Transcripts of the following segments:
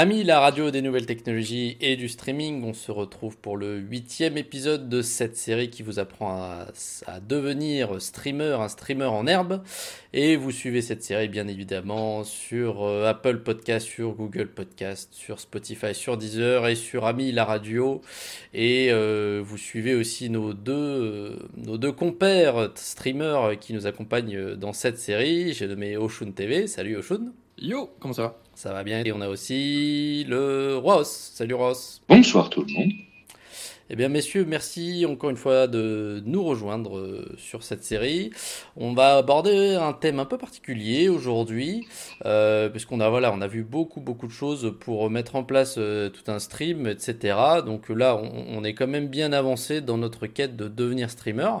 Amis, la radio des nouvelles technologies et du streaming, on se retrouve pour le huitième épisode de cette série qui vous apprend à, devenir streamer, un streamer en herbe. Et vous suivez cette série bien évidemment sur euh, Apple Podcast, sur Google Podcast, sur Spotify, sur Deezer et sur Ami la radio. Et euh, vous suivez aussi nos deux, euh, nos deux compères streamers qui nous accompagnent dans cette série. J'ai nommé Oshun TV. Salut Oshun. Yo, comment ça va? Ça va bien. Et on a aussi le Ross. Salut Ross. Bonsoir tout le monde. Eh bien, messieurs, merci encore une fois de nous rejoindre euh, sur cette série. On va aborder un thème un peu particulier aujourd'hui, euh, puisqu'on a voilà, on a vu beaucoup beaucoup de choses pour mettre en place euh, tout un stream, etc. Donc là, on, est quand même bien avancé dans notre quête de devenir streamer.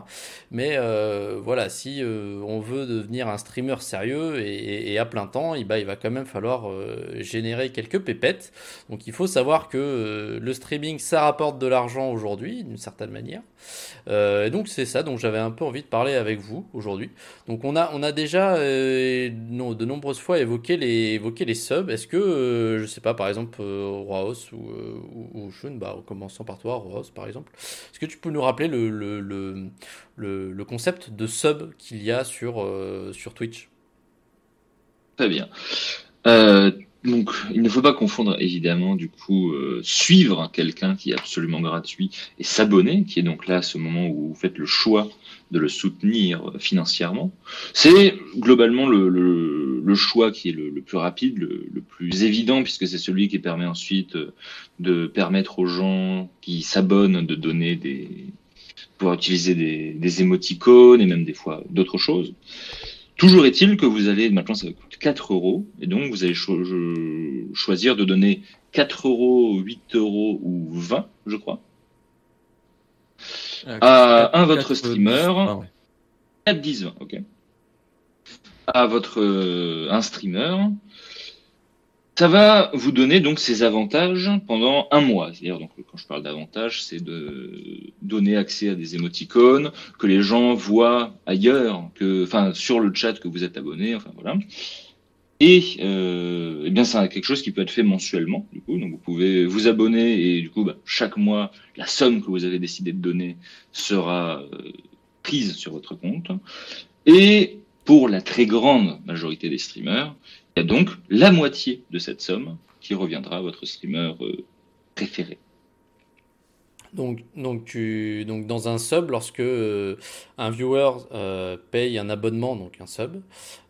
Mais euh, voilà, si on veut devenir un streamer sérieux et, et à plein temps, il, bah, il va quand même falloir générer quelques pépettes. Donc il faut savoir que le streaming, ça rapporte de l'argent aujourd'hui, d'une certaine manière. Euh, et donc c'est ça dont j'avais un peu envie de parler avec vous aujourd'hui. Donc on a, on a déjà euh, de nombreuses fois évoqué les, évoqué les subs. Est-ce que, euh, je sais pas, par exemple, Roaos ou, ou, ou Shun, bah, en commençant par toi, Roaos par exemple, est-ce que tu peux nous rappeler le, le, le, le, concept de sub qu'il y a sur, sur Twitch? Très bien. Donc, il ne faut pas confondre évidemment du coup euh, suivre quelqu'un qui est absolument gratuit et s'abonner, qui est donc là ce moment où vous faites le choix de le soutenir euh, financièrement. C'est globalement le, le, le, choix qui est le, le plus rapide, le, plus évident, puisque c'est celui qui permet ensuite euh, de permettre aux gens qui s'abonnent de donner des pouvoir utiliser des, des émoticônes et même des fois d'autres choses. Toujours est-il que vous allez, maintenant ça coûte 4 euros, et donc vous allez choisir de donner 4 euros, 8 euros ou 20, je crois, euh, à un votre streamer. 4, 10, 20, ok. À votre euh, un streamer ça va vous donner donc ces avantages pendant un mois. C'est-à-dire donc quand je parle d'avantages, c'est de donner accès à des émoticônes, que les gens voient ailleurs, que, enfin sur le chat que vous êtes abonné, enfin voilà. Et euh, eh bien c'est quelque chose qui peut être fait mensuellement. Du coup, donc vous pouvez vous abonner et du coup bah, chaque mois la somme que vous avez décidé de donner sera euh, prise sur votre compte. Et pour la très grande majorité des streamers, il y a donc la moitié de cette somme qui reviendra à votre streamer euh, préféré. Donc, donc, tu, donc dans un sub, lorsque euh, un viewer euh, paye un abonnement, donc un sub,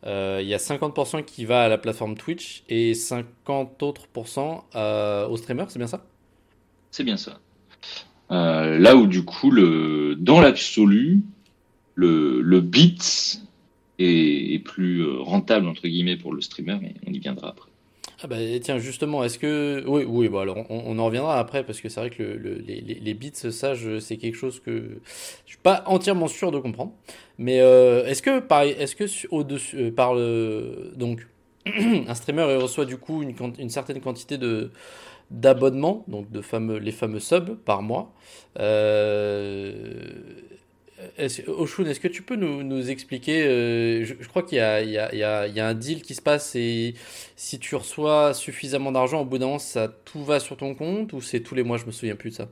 il y a 50% qui va à la plateforme Twitch et 50 autres au streamer, c'est bien ça? C'est bien ça. là où du coup, le, dans l'absolu, le, le bit est, plus euh, rentable entre guillemets pour le streamer, mais on y viendra après. Ah bah tiens justement, est-ce que oui oui bah alors on, en reviendra après parce que c'est vrai que le, les, les, bits ça c'est quelque chose que je suis pas entièrement sûr de comprendre. Mais euh, est-ce que par est-ce que au dessus euh, par le donc un streamer reçoit du coup une, une certaine quantité de d'abonnements donc de fameux les fameux subs par mois. Euh, Oshun, est-ce que tu peux nous, expliquer euh, je, crois qu'il y, a, un deal qui se passe et si tu reçois suffisamment d'argent, au bout d'un moment, ça tout va sur ton compte ou c'est tous les mois Je me souviens plus de ça?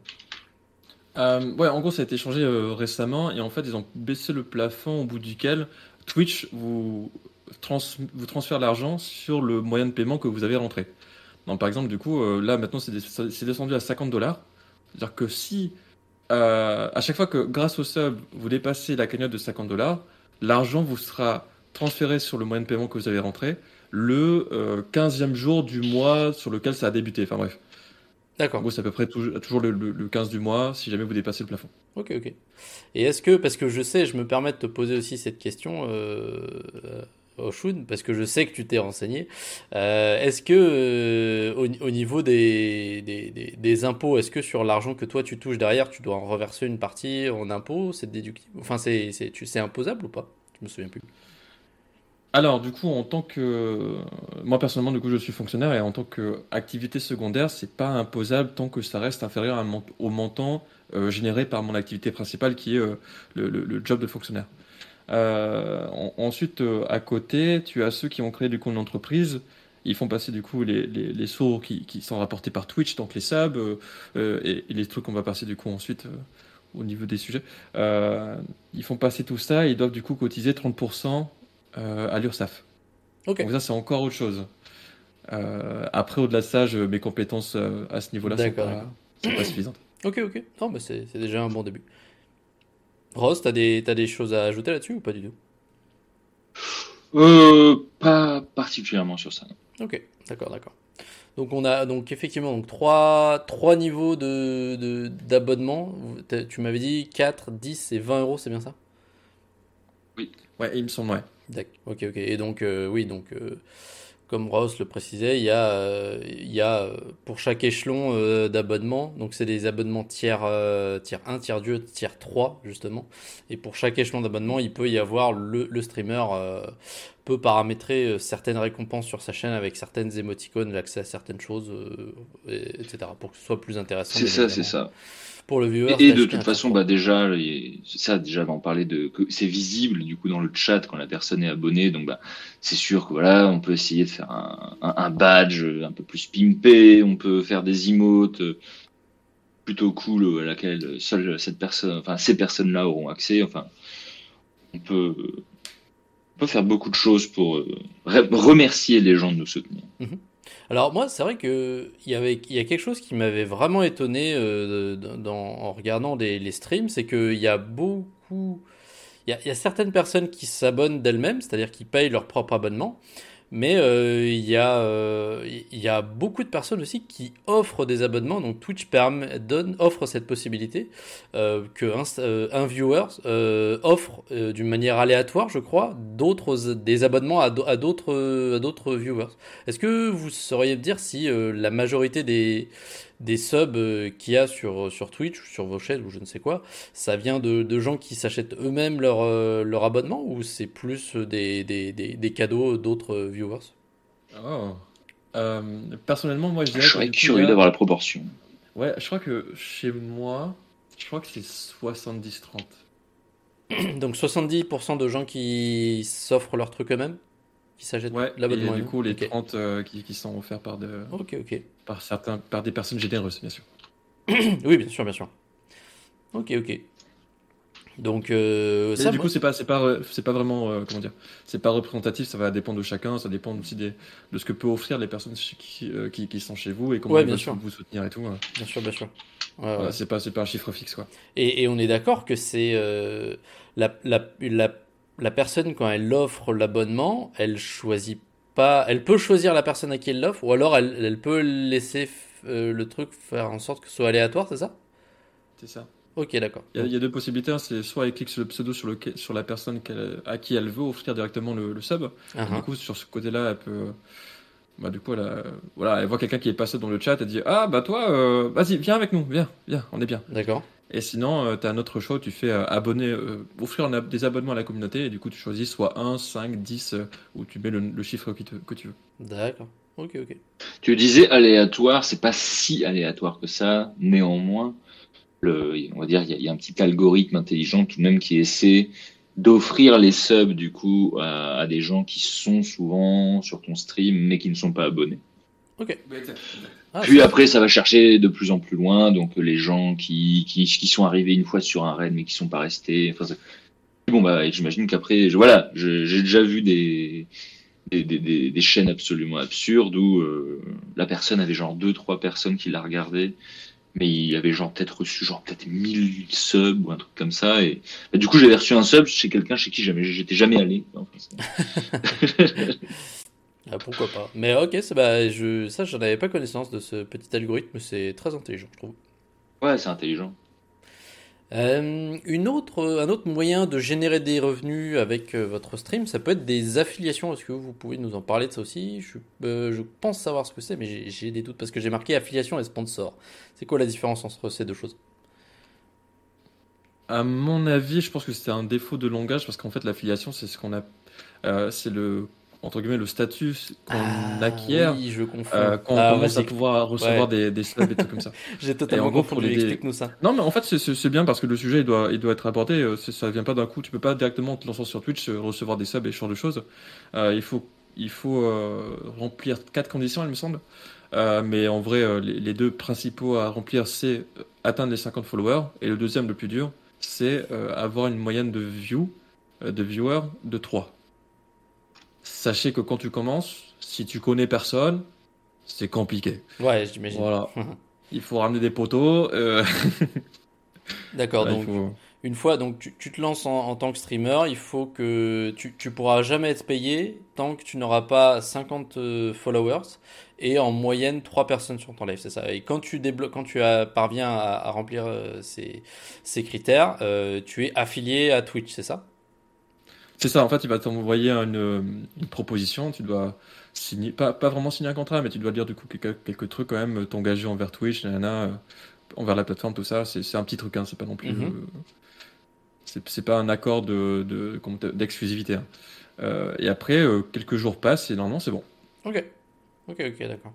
Euh, ouais, en gros, ça a été changé euh, récemment et en fait, ils ont baissé le plafond au bout duquel Twitch vous, vous transfère l'argent sur le moyen de paiement que vous avez rentré. Donc, par exemple, du coup, là maintenant, c'est descendu à 50 dollars. C'est-à-dire que si euh, à chaque fois que grâce au sub, vous dépassez la cagnotte de 50 dollars, l'argent vous sera transféré sur le moyen de paiement que vous avez rentré le 15e jour du mois sur lequel ça a débuté. Enfin bref. D'accord. c'est à peu près toujours le, le, 15 du mois si jamais vous dépassez le plafond. Ok, ok. Et est-ce que, parce que je sais, je me permets de te poser aussi cette question, euh, Oshun, parce que je sais que tu t'es renseigné. Euh, est-ce que euh, au, niveau des, des, des, impôts, est-ce que sur l'argent que toi tu touches derrière, tu dois en reverser une partie en impôts C'est déductible? Enfin, c'est, c'est, c'est imposable ou pas? Je me souviens plus. Alors, du coup, en tant que. Moi, personnellement, du coup, je suis fonctionnaire et en tant qu'activité secondaire, c'est pas imposable tant que ça reste inférieur au montant euh, généré par mon activité principale qui est le, le job de fonctionnaire. Euh, ensuite, euh, à côté, tu as ceux qui ont créé du compte d'entreprise ils font passer du coup les, les, les sauts qui, qui, sont rapportés par Twitch, donc les subs, et, les trucs qu'on va passer du coup ensuite au niveau des sujets. ils font passer tout ça et ils doivent du coup cotiser 30% à l'URSSAF. Donc ça, c'est encore autre chose. après, au-delà de ça, mes compétences à ce niveau-là sont pas, sont pas suffisantes. Ok, ok. Non, bah c'est déjà un bon début. Rose, t'as des, as des choses à ajouter là-dessus ou pas du tout? Euh, Pas particulièrement sur ça. Ok, d'accord, d'accord. Donc on a donc effectivement donc trois, trois niveaux de d'abonnement. Tu m'avais dit 4, 10 et 20 euros, c'est bien ça? Oui. Ouais, il me semble, ouais. D'accord, ok, ok. Et donc, euh, oui, donc euh, comme Ross le précisait, il y a, euh, il y a euh, pour chaque échelon euh, d'abonnement, donc c'est des abonnements tiers, tiers 1, tiers 2, tiers 3 justement. Et pour chaque échelon d'abonnement, il peut y avoir le, le streamer peut paramétrer certaines récompenses sur sa chaîne avec certaines émoticônes, l'accès à certaines choses, etc. pour que ce soit plus intéressant. C'est ça, c'est ça pour le viewer. Et, de toute façon, bah déjà, ça déjà d'en parler de que c'est visible du coup dans le chat quand la personne est abonnée, donc bah c'est sûr que voilà, on peut essayer de faire un, un, badge un peu plus pimpé, on peut faire des emotes plutôt cool à laquelle seule cette personne, enfin ces personnes-là auront accès. Enfin, on peut on peut faire beaucoup de choses pour euh, remercier les gens de nous soutenir. Mhm. Alors moi, c'est vrai que il y avait, y a quelque chose qui m'avait vraiment étonné euh, dans, en regardant les streams, c'est qu'il y a beaucoup, il y y a certaines personnes qui s'abonnent d'elles-mêmes, c'est-à-dire qui payent leur propre abonnement, mais euh, il y, a, euh, y a beaucoup de personnes aussi qui offrent des abonnements. Donc Twitch permet, donne, offre cette possibilité euh, que un, un viewer offre d'une manière aléatoire, je crois, d'autres des abonnements à d'autres viewers. Est-ce que vous sauriez me dire si la majorité des des subs euh, qu'il y a sur, sur Twitch ou sur vos chaînes ou je ne sais quoi, ça vient de, de gens qui s'achètent eux-mêmes leur, euh, leur abonnement ou c'est plus des, des, des, des cadeaux d'autres viewers? Oh. euh, Personnellement, moi je dirais. Je serais curieux d'avoir la proportion. Ouais, je crois que chez moi, je crois que c'est 70-30. Donc 70% de gens qui s'offrent leur truc eux-mêmes? Qui s'achètent ouais, l'abonnement. Et du coup, les 30 euh, qui, qui, sont offerts par, de, ok ok par, certains, par des personnes généreuses, bien sûr. oui, bien sûr, bien sûr. Ok, ok. Donc, euh, ça, du coup, c'est pas, c'est pas, c'est pas vraiment, euh, comment dire, c'est pas représentatif. Ça va dépendre de chacun. Ça dépend aussi des, de ce que peut offrir les personnes qui, euh, qui, qui, sont chez vous et comment ouais, ils veulent vous soutenir et tout. Bien sûr, bien sûr. Ouais, ouais. C'est pas, c'est pas un chiffre fixe, quoi. Et, et on est d'accord que c'est la, la, la la personne, quand elle offre l'abonnement, elle choisit pas. Elle peut choisir la personne à qui elle l'offre, ou alors elle, elle peut laisser euh, le truc faire en sorte que ce soit aléatoire, c'est ça? C'est ça. Ok, d'accord. Il, y, a deux possibilités. Hein. c'est soit elle clique sur le pseudo sur, le, sur la personne à qui elle veut offrir directement le, sub. Uh -huh. Du coup, sur ce côté-là, elle peut. Bah, du coup, elle, voilà, elle voit quelqu'un qui est passé dans le chat, elle dit Ah, bah toi, euh, vas-y, viens avec nous, viens, viens, on est bien. D'accord. Et sinon, euh, tu as un autre choix, tu fais euh, abonner, euh, offrir des abonnements à la communauté, et du coup, tu choisis soit 1, 5, 10, ou tu mets le, chiffre que, que tu veux. D'accord. Ok, ok. Tu disais aléatoire, c'est pas si aléatoire que ça, néanmoins, le, on va dire, il y, y, a un petit algorithme intelligent tout de même qui essaie d'offrir les subs du coup à, à, des gens qui sont souvent sur ton stream mais qui ne sont pas abonnés. Ok. Ah, Puis après, ça va chercher de plus en plus loin. Donc les gens qui, qui, qui sont arrivés une fois sur un raid mais qui sont pas restés. Enfin, bon bah, j'imagine qu'après, je, voilà, j'ai déjà vu des des, des, des, chaînes absolument absurdes où euh, la personne avait genre deux trois personnes qui la regardaient mais il avait genre peut-être reçu genre peut-être 1000 subs ou un truc comme ça et bah, du coup j'avais reçu un sub chez quelqu'un chez qui jamais j'étais jamais allé Ah, pourquoi pas. Mais ok, bah, je, ça, j'en avais pas connaissance de ce petit algorithme, c'est très intelligent, je trouve. Ouais, c'est intelligent. Euh, une autre, un autre moyen de générer des revenus avec euh, votre stream, ça peut être des affiliations. Est-ce que vous pouvez nous en parler de ça aussi? Je, euh, je, pense savoir ce que c'est, mais j'ai des doutes parce que j'ai marqué affiliation et sponsor. C'est quoi la différence entre ces deux choses? À mon avis, je pense que c'était un défaut de langage parce qu'en fait, l'affiliation, c'est ce qu'on a. Euh, c'est le entre guillemets le statut qu'on ah, acquiert oui, je euh, quand ah, on commence à pouvoir recevoir ouais. des, des subs et trucs comme ça. J'ai totalement confondu, les... explique-nous ça. Non mais en fait c'est bien parce que le sujet il doit, il doit être abordé, euh, ça vient pas d'un coup, tu peux pas directement te lancer sur Twitch, euh, recevoir des subs et ce genre de choses. Euh, il faut il faut remplir quatre conditions, il me semble. mais en vrai, les, deux principaux à remplir, c'est atteindre les 50 followers. Et le deuxième, le plus dur, c'est avoir une moyenne de view, de viewers de 3. Sachez que quand tu commences, si tu connais personne, c'est compliqué. Ouais, j'imagine. Voilà. il faut ramener des poteaux. Euh. D'accord, donc une fois, donc tu, te lances en, tant que streamer, il faut que tu, tu pourras jamais être payé tant que tu n'auras pas 50 euh, followers et en moyenne 3 personnes sur ton live, c'est ça. Et quand tu débloques, quand tu parviens à, remplir euh, ces, ces, critères, tu es affilié à Twitch, c'est ça? C'est ça, en fait, il va t'envoyer une, une proposition, tu dois pas, pas vraiment signer un contrat, mais tu dois dire du coup quelques, quelques trucs quand même, t'engager envers Twitch, nanana, euh, envers la plateforme, tout ça. C'est un petit truc, hein, c'est pas non plus. Mhm. Euh, c'est pas un accord de d'exclusivité. De, hein. euh, et après, quelques jours passent et normalement c'est bon. Ok, ok, ok, d'accord.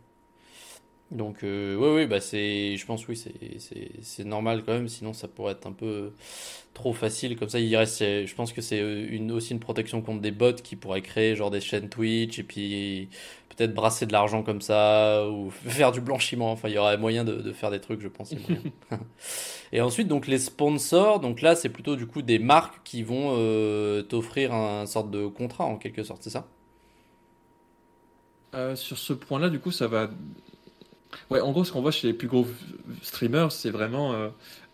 Donc, euh, oui, oui, bah c'est, je pense, oui, c'est normal quand même, sinon ça pourrait être un peu trop facile. Comme ça, il reste, je pense que c'est une, aussi une protection contre des bots qui pourraient créer genre des chaînes Twitch et puis peut-être brasser de l'argent comme ça ou faire du blanchiment. Enfin, il y aurait moyen de, de faire des trucs, je pense. et ensuite, donc les sponsors, donc là, c'est plutôt du coup des marques qui vont euh, t'offrir un sorte de contrat en quelque sorte, c'est ça? Euh, sur ce point-là, du coup, ça va Ouais, en gros, ce qu'on voit chez les plus gros streamers, c'est vraiment. Euh,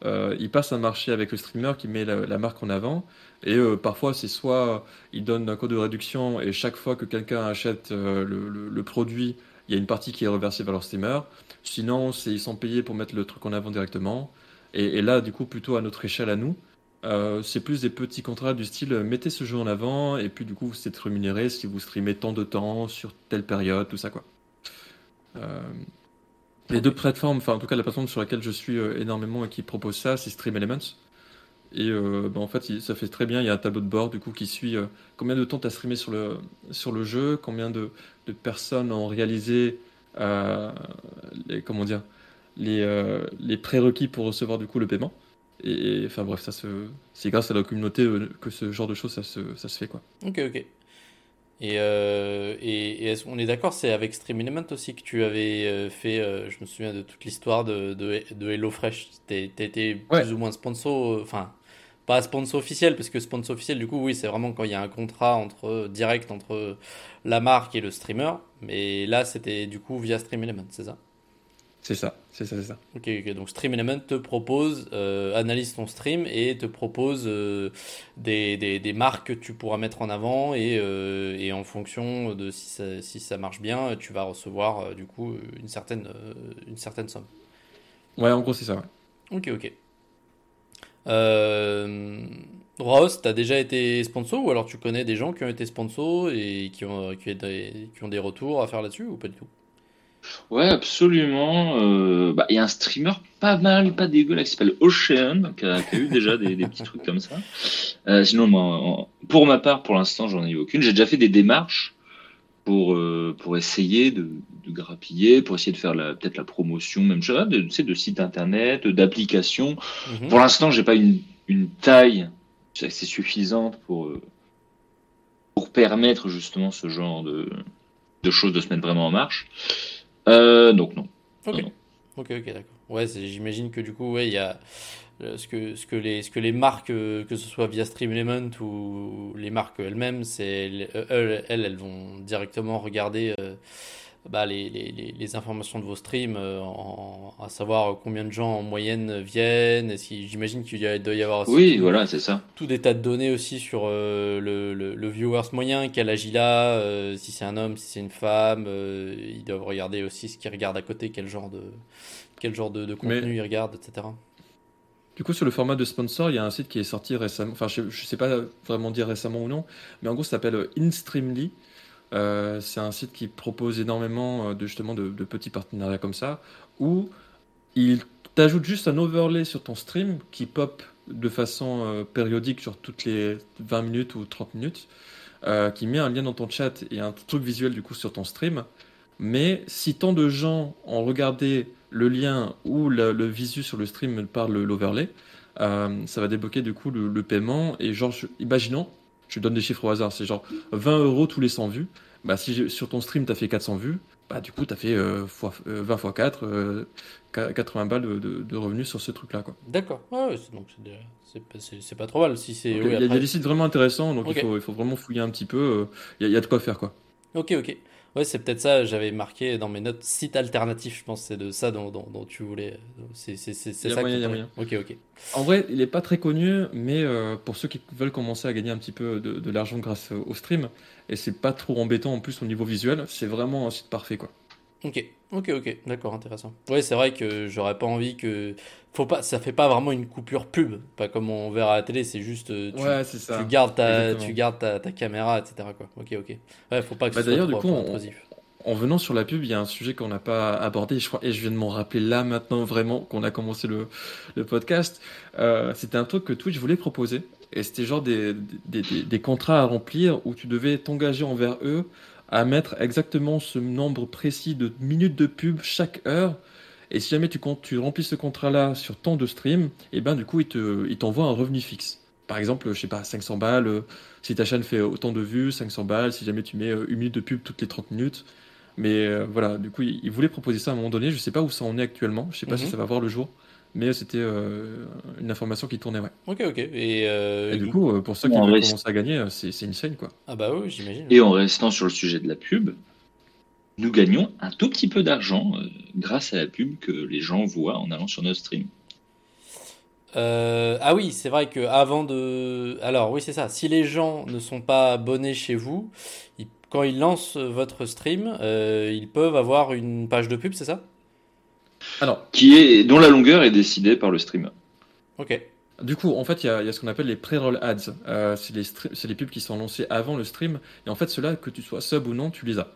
euh, ils passent un marché avec le streamer qui met la, marque en avant. Et euh, parfois, c'est soit ils donnent un code de réduction et chaque fois que quelqu'un achète le, produit, il y a une partie qui est reversée vers leur streamer. Sinon, ils sont payés pour mettre le truc en avant directement. Et, là, du coup, plutôt à notre échelle à nous, c'est plus des petits contrats du style mettez ce jeu en avant et puis du coup, c'est rémunéré si vous streamez tant de temps sur telle période, tout ça quoi. Les deux plateformes, enfin en tout cas la plateforme sur laquelle je suis euh, énormément et qui propose ça, c'est Stream Elements. Et euh, bah, en fait, ça fait très bien. Il y a un tableau de bord du coup qui suit euh, combien de temps tu as streamé sur le, sur le jeu, combien de, de personnes ont réalisé les, comment dire, les, les prérequis pour recevoir du coup le paiement. Et, enfin bref, ça se, c'est grâce à la communauté que ce genre de choses ça se, ça se fait quoi. Ok, ok. Et, euh, et, est on est d'accord, c'est avec Stream Element aussi que tu avais euh, fait, euh, je me souviens de toute l'histoire de, de, de HelloFresh. T'étais plus ou moins sponsor, enfin, pas sponsor officiel, parce que sponsor officiel, du coup, oui, c'est vraiment quand il y a un contrat entre, direct entre la marque et le streamer. Mais là, c'était du coup via Stream Element, c'est ça? C'est ça, c'est ça, c'est ça. Ok, ok. Donc Stream Element te propose, euh, analyse ton stream et te propose euh, des, des, des, marques que tu pourras mettre en avant et, euh, et en fonction de si ça, si ça, marche bien, tu vas recevoir du coup une certaine, une certaine somme. Ouais, en gros c'est ça. Ouais. Ok, ok. Euh, Ross, t'as déjà été sponsor ou alors tu connais des gens qui ont été sponsors et qui ont, qui, qui ont des retours à faire là-dessus ou pas du tout? Ouais, absolument. Euh, bah, il y a un streamer pas mal, pas dégueu, qui s'appelle Ocean, qui a, eu déjà des, petits trucs comme ça. Euh, sinon, moi, pour ma part, pour l'instant, j'en ai eu aucune. J'ai déjà fait des démarches pour, euh, pour essayer de, de grappiller, pour essayer de faire peut-être la promotion, même chose, de, de sites internet, d'applications. Mhm. Pour l'instant, j'ai pas une, une taille assez suffisante pour, pour permettre justement ce genre de, de choses de se mettre vraiment en marche. Euh, donc non. Ok, ok, ok, d'accord. Ouais, j'imagine que du coup, ouais, il y a euh, ce que, ce que, les, ce que les marques, euh, que ce soit via Stream Element ou les marques elles-mêmes, c'est elles, elles, vont directement regarder bah, les, les, les, informations de vos streams, euh, à savoir combien de gens en moyenne viennent. J'imagine qu'il doit y avoir aussi oui, tout, voilà, c'est ça. tout des tas de données aussi sur euh, le, le, le, viewers moyen, quel âge il a, euh, si c'est un homme, si c'est une femme. ils doivent regarder aussi ce qu'ils regardent à côté, quel genre de, quel genre de, de contenu ils regardent, etc. Du coup, sur le format de sponsor, il y a un site qui est sorti récemment, enfin je ne sais pas vraiment dire récemment ou non, mais en gros ça s'appelle InStreamly. Euh, c'est un site qui propose énormément euh, de, justement de, petits partenariats comme ça, où il t'ajoute juste un overlay sur ton stream qui pop de façon euh, périodique, sur toutes les 20 minutes ou 30 minutes, qui met un lien dans ton chat et un truc visuel du coup sur ton stream. Mais si tant de gens ont regardé le lien ou le, visu sur le stream par l'overlay, ça va débloquer du coup le, paiement. Et genre, imaginons, je donne des chiffres au hasard, c'est genre 20 euros tous les 100 vues. bah, si sur ton stream, tu as fait 400 vues, bah, du coup, tu as fait 20 x 4, 80 balles de, revenus sur ce truc-là. D'accord. donc c'est pas trop mal. Si il y, a des sites vraiment intéressants, donc il, faut, il faut vraiment fouiller un petit peu. Il y, a de quoi faire. quoi. Ok, ok. Ouais, c'est peut-être ça, j'avais marqué dans mes notes site alternatif, je pense c'est de ça dont, dont, tu voulais. C'est ça moyen, y a moyen. Ok, ok. En vrai, il n'est pas très connu, mais euh, pour ceux qui veulent commencer à gagner un petit peu de, de l'argent grâce au stream, et c'est pas trop embêtant en plus au niveau visuel, c'est vraiment un site parfait quoi. Ok, ok, ok, d'accord, intéressant. Ouais, c'est vrai que j'aurais pas envie que. Faut pas, ça fait pas vraiment une coupure pub, pas comme on verra à la télé, c'est juste. Euh, tu, ouais, c'est ça. Tu gardes, ta, tu gardes ta, ta, caméra, etc. Quoi. Ok, ok. Ouais, faut pas que bah, D'ailleurs, du coup, en venant sur la pub, il y a un sujet qu'on n'a pas abordé, je crois, et je viens de m'en rappeler là maintenant vraiment qu'on a commencé le, le podcast. Euh, c'était un truc que Twitch voulait proposer, et c'était genre des, des, des, des, contrats à remplir où tu devais t'engager envers eux à mettre exactement ce nombre précis de minutes de pub chaque heure. Et si jamais tu, tu remplis ce contrat-là sur tant de stream, et eh ben du coup, il, te, il t'envoie un revenu fixe. Par exemple, je sais pas, 500 balles, euh, si ta chaîne fait autant de vues, 500 balles, si jamais tu mets euh, une minute de pub toutes les 30 minutes. Mais euh, voilà, du coup, il, voulait proposer ça à un moment donné. Je sais pas où ça en est actuellement. Je sais pas si mhm. ça va voir le jour mais c'était une information qui tournait, ouais. Ok, ok. Et, et du coup, pour ceux qui veulent commencer à gagner, c'est, c'est scène quoi. Ah bah oui, j'imagine. Et en restant sur le sujet de la pub, nous gagnons un tout petit peu d'argent euh, grâce à la pub que les gens voient en allant sur notre stream. Euh, ah oui, c'est vrai que avant de. Alors oui, c'est ça. Si les gens ne sont pas abonnés chez vous, quand ils lancent votre stream, euh, ils peuvent avoir une page de pub, c'est ça? Alors. Qui est dont la longueur est décidée par le streamer. Ok. Du coup, en fait, il y, a ce qu'on appelle les pre-roll ads. c'est les, les, pubs qui sont lancées avant le stream. Et en fait, cela, que tu sois sub ou non, tu les as.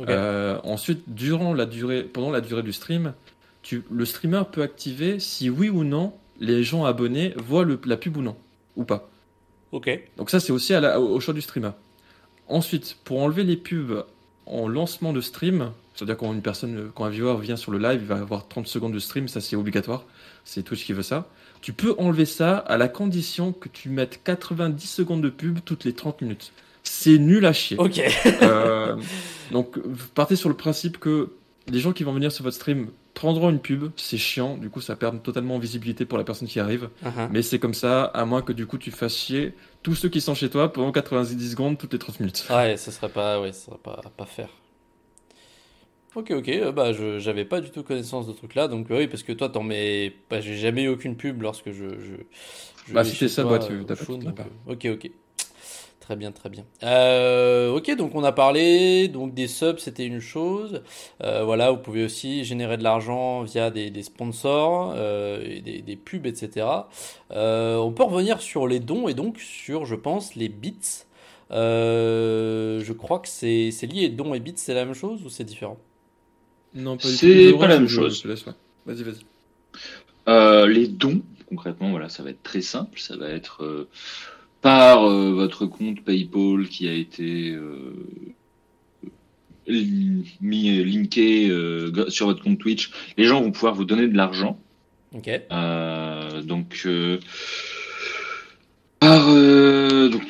Euh, ensuite, durant la durée, pendant la durée du stream, tu, le streamer peut activer si oui ou non les gens abonnés voient le, la pub ou non, ou pas. Ok. Donc ça, c'est aussi au choix du streamer. Ensuite, pour enlever les pubs en lancement de stream, c'est-à-dire quand une personne, quand un viewer vient sur le live, il va avoir 30 secondes de stream, ça c'est obligatoire, c'est Twitch qui veut ça. Tu peux enlever ça à la condition que tu mettes 90 secondes de pub toutes les 30 minutes c'est nul à chier. Ok. euh, donc, partez sur le principe que les gens qui vont venir sur votre stream prendront une pub, c'est chiant, du coup ça perd totalement en visibilité pour la personne qui arrive, uh-huh. mais c'est comme ça, à moins que du coup tu fasses chier tous ceux qui sont chez toi pendant 90 secondes toutes les 30 minutes. Ouais, ce serait pas, ouais, ça serait pas, pas faire. Ok, ok, euh, bah je j'avais pas du tout connaissance de ce truc là, donc oui, parce que toi t'en mets, bah, j'ai jamais eu aucune pub lorsque je. je, bah si c'est ça, bah, tu t'as pas, euh, Ok, ok. Très bien, très bien. Euh, ok, donc on a parlé donc des subs, c'était une chose. Euh, voilà, vous pouvez aussi générer de l'argent via des, sponsors, euh, des, pubs, etc. on peut revenir sur les dons et donc sur, je pense, les bits. je crois que c'est lié. Dons et bits, c'est la même chose ou c'est différent? Non, pas C'est pas la même chose. Vas-y, vas-y. les dons, concrètement, voilà, ça va être très simple. Ça va être par euh, votre compte PayPal qui a été euh, mis linké euh, sur votre compte Twitch, les gens vont pouvoir vous donner de l'argent. Ok. donc, par, donc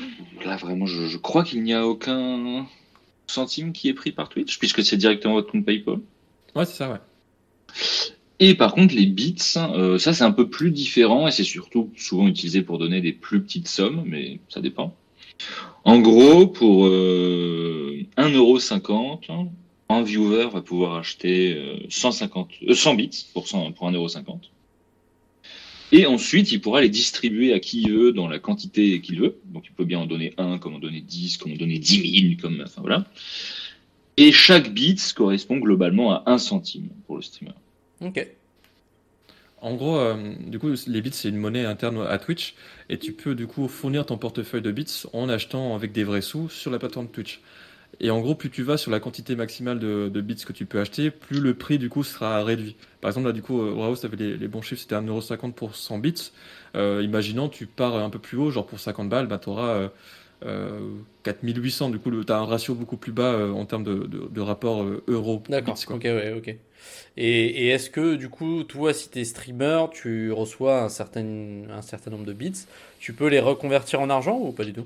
là vraiment, je, je crois qu'il n'y a aucun centime qui est pris par Twitch puisque c'est directement votre compte PayPal. Ouais, c'est ça, ouais. Et par contre, les bits, euh, ça c'est un peu plus différent et c'est surtout souvent utilisé pour donner des plus petites sommes, mais ça dépend. En gros, pour euh, 1,50€, un viewer va pouvoir acheter 150, euh, 100 euh, bits pour, 100, pour 1,50€. Et ensuite, il pourra les distribuer à qui il veut dans la quantité qu'il veut. Donc, il peut bien en donner 1, comme en donner 10, comme en donner 10 000, comme, enfin voilà. Et chaque bit correspond globalement à 1 centime pour le streamer. Ok. En gros, euh, du coup, les bits, c'est une monnaie interne à Twitch, et tu peux du coup fournir ton portefeuille de bits en achetant avec des vrais sous sur la plateforme Twitch. Et en gros, plus tu vas sur la quantité maximale de, bits que tu peux acheter, plus le prix du coup sera réduit. Par exemple, là, du coup, Raos avait les, les bons chiffres, c'était 1,50€ pour 100 bits. Euh, imaginons, tu pars un peu plus haut, genre pour 50 balles, bah, tu auras euh, 4800. Du coup, tu as un ratio beaucoup plus bas euh, en termes de, de, de rapport euro. D'accord, ok, ouais, ok. Et, est-ce que, du coup, toi, si tu es streamer, tu reçois un certain, un certain nombre de bits, tu peux les reconvertir en argent ou pas du tout?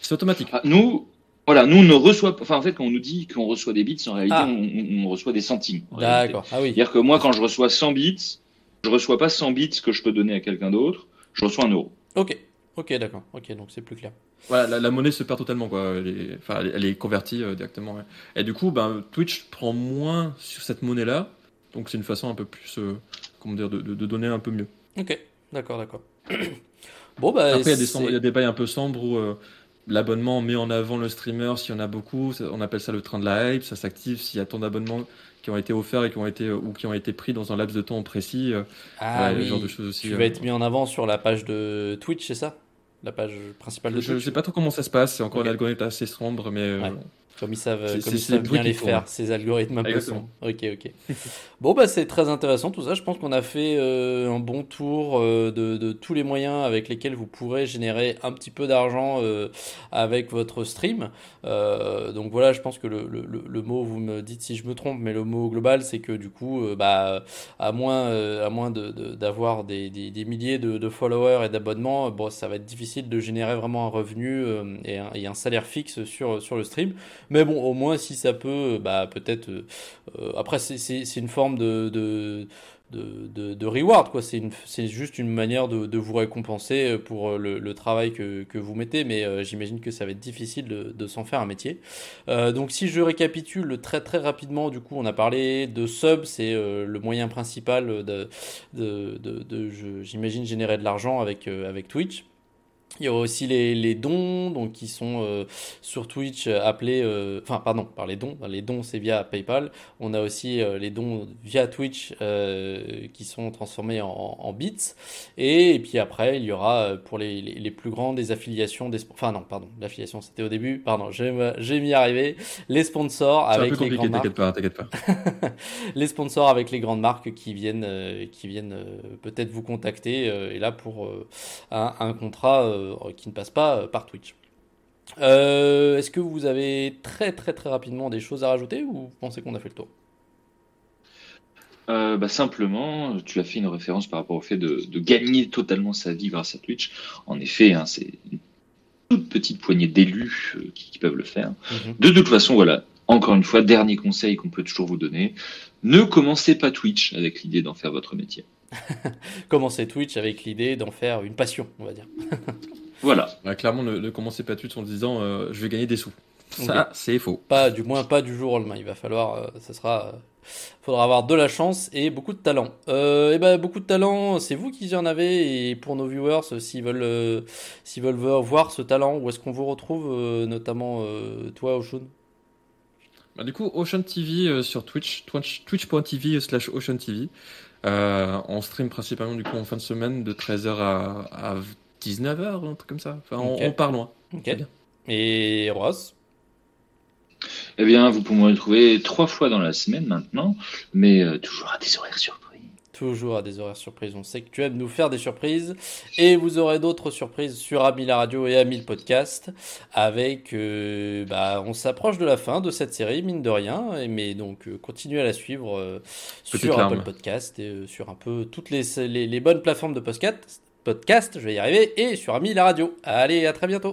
C'est automatique. Ah, nous, Voilà, nous on ne reçoit pas. Enfin, en fait, quand on nous dit qu'on reçoit des bits, en réalité, ah. on, reçoit des centimes. D'accord. Ah oui. C'est-à-dire que moi, quand je reçois 100 bits, je reçois pas 100 bits que je peux donner à quelqu'un d'autre. Je reçois un euro. Ok. Ok, d'accord. Ok, donc c'est plus clair. Voilà, la, monnaie se perd totalement, quoi. Elle est, enfin, elle est convertie euh, directement. Et du coup, ben, Twitch prend moins sur cette monnaie-là. Donc c'est une façon un peu plus, euh, comment dire, de, de, donner un peu mieux. Ok, d'accord, d'accord. bon, bah, Après, il y, a des bails un peu sombres où euh, l'abonnement met en avant le streamer s'il y en a beaucoup. On appelle ça le train de la hype. Ça s'active s'il y a tant d'abonnements qui ont été offerts et qui ont été ou qui ont été pris dans un laps de temps précis. ah oui. genre de choses aussi. Tu vas être mis en avant sur la page de Twitch, c'est ça? La page principale de Je ne sais pas trop comment ça se passe, c'est encore un algorithme assez sombre, mais. Euh, comme ils savent, comme ils savent bien les faire, ces algorithmes un peu Ok, ok. bon, bah, c'est très intéressant tout ça. Je pense qu'on a fait euh, un bon tour euh, de, de, tous les moyens avec lesquels vous pourrez générer un petit peu d'argent euh, avec votre stream. donc voilà, je pense que le, le, le, mot, vous me dites si je me trompe, mais le mot global, c'est que du coup, bah, à moins, à moins d'avoir de, des, des, milliers de, followers et d'abonnements, bon, ça va être difficile de générer vraiment un revenu et un, et, un, salaire fixe sur, sur le stream. Mais bon, au moins, si ça peut, bah, peut-être. Euh, euh, après, c'est une forme de, de de, de, reward quoi. C'est juste une manière de, de, vous récompenser pour le, le travail que, que, vous mettez. Mais euh, j'imagine que ça va être difficile de, de s'en faire un métier. Donc si je récapitule très très rapidement du coup on a parlé de sub. C'est le moyen principal de, de, j'imagine générer de l'argent avec, avec Twitch il y aura aussi les, les dons, donc qui sont euh, sur Twitch euh, appelés, euh, enfin pardon, par les dons. Les dons c'est via PayPal. On a aussi les dons via Twitch qui sont transformés en, en bits. Et, puis après il y aura pour les, les, plus grands des affiliations, des enfin non pardon, l'affiliation c'était au début. Pardon, j'ai mis arriver. Les sponsors avec les grandes marques. Pas, pas. les sponsors avec les grandes marques qui viennent, qui viennent peut-être vous contacter et là pour un, un contrat euh, qui ne passe pas euh, par Twitch. Euh, est-ce que vous avez très très très rapidement des choses à rajouter ou vous pensez qu'on a fait le tour? Bah, simplement, tu as fait une référence par rapport au fait de, gagner totalement sa vie grâce à Twitch. En effet, hein, c'est une toute petite poignée d'élus qui, peuvent le faire. Mhm. De toute façon, voilà, encore une fois, dernier conseil qu'on peut toujours vous donner, ne commencez pas Twitch avec l'idée d'en faire votre métier. commencez Twitch avec l'idée d'en faire une passion, on va dire. voilà. clairement, ne, commencez pas Twitch en disant euh, je vais gagner des sous. Ça, c'est faux. Pas, du moins, pas du jour au lendemain. Il va falloir, euh, ça sera, euh, faudra avoir de la chance et beaucoup de talent. et ben, beaucoup de talent, c'est vous qui en avez. Et pour nos viewers, s'ils veulent, s'ils veulent voir ce talent, où est-ce qu'on vous retrouve, notamment toi, Oshun bah, du coup, Ocean TV sur Twitch, twitch.tv slash Ocean TV. Euh, on stream principalement du coup en fin de semaine de 13h à, 19h, un truc comme ça. Enfin, on, part loin. Et Ross? Eh bien, vous pouvez me retrouver trois fois dans la semaine maintenant, mais euh, toujours à des horaires surpris toujours à des horaires surprises. On sait que tu aimes nous faire des surprises et vous aurez d'autres surprises sur Ami la radio et Ami le podcast. Avec, euh, bah, on s'approche de la fin de cette série mine de rien, mais donc euh, continuez à la suivre euh, sur Apple Podcast et sur un peu toutes les, les, les bonnes plateformes de podcast. Podcast, je vais y arriver, et sur Ami la radio. Allez, à très bientôt.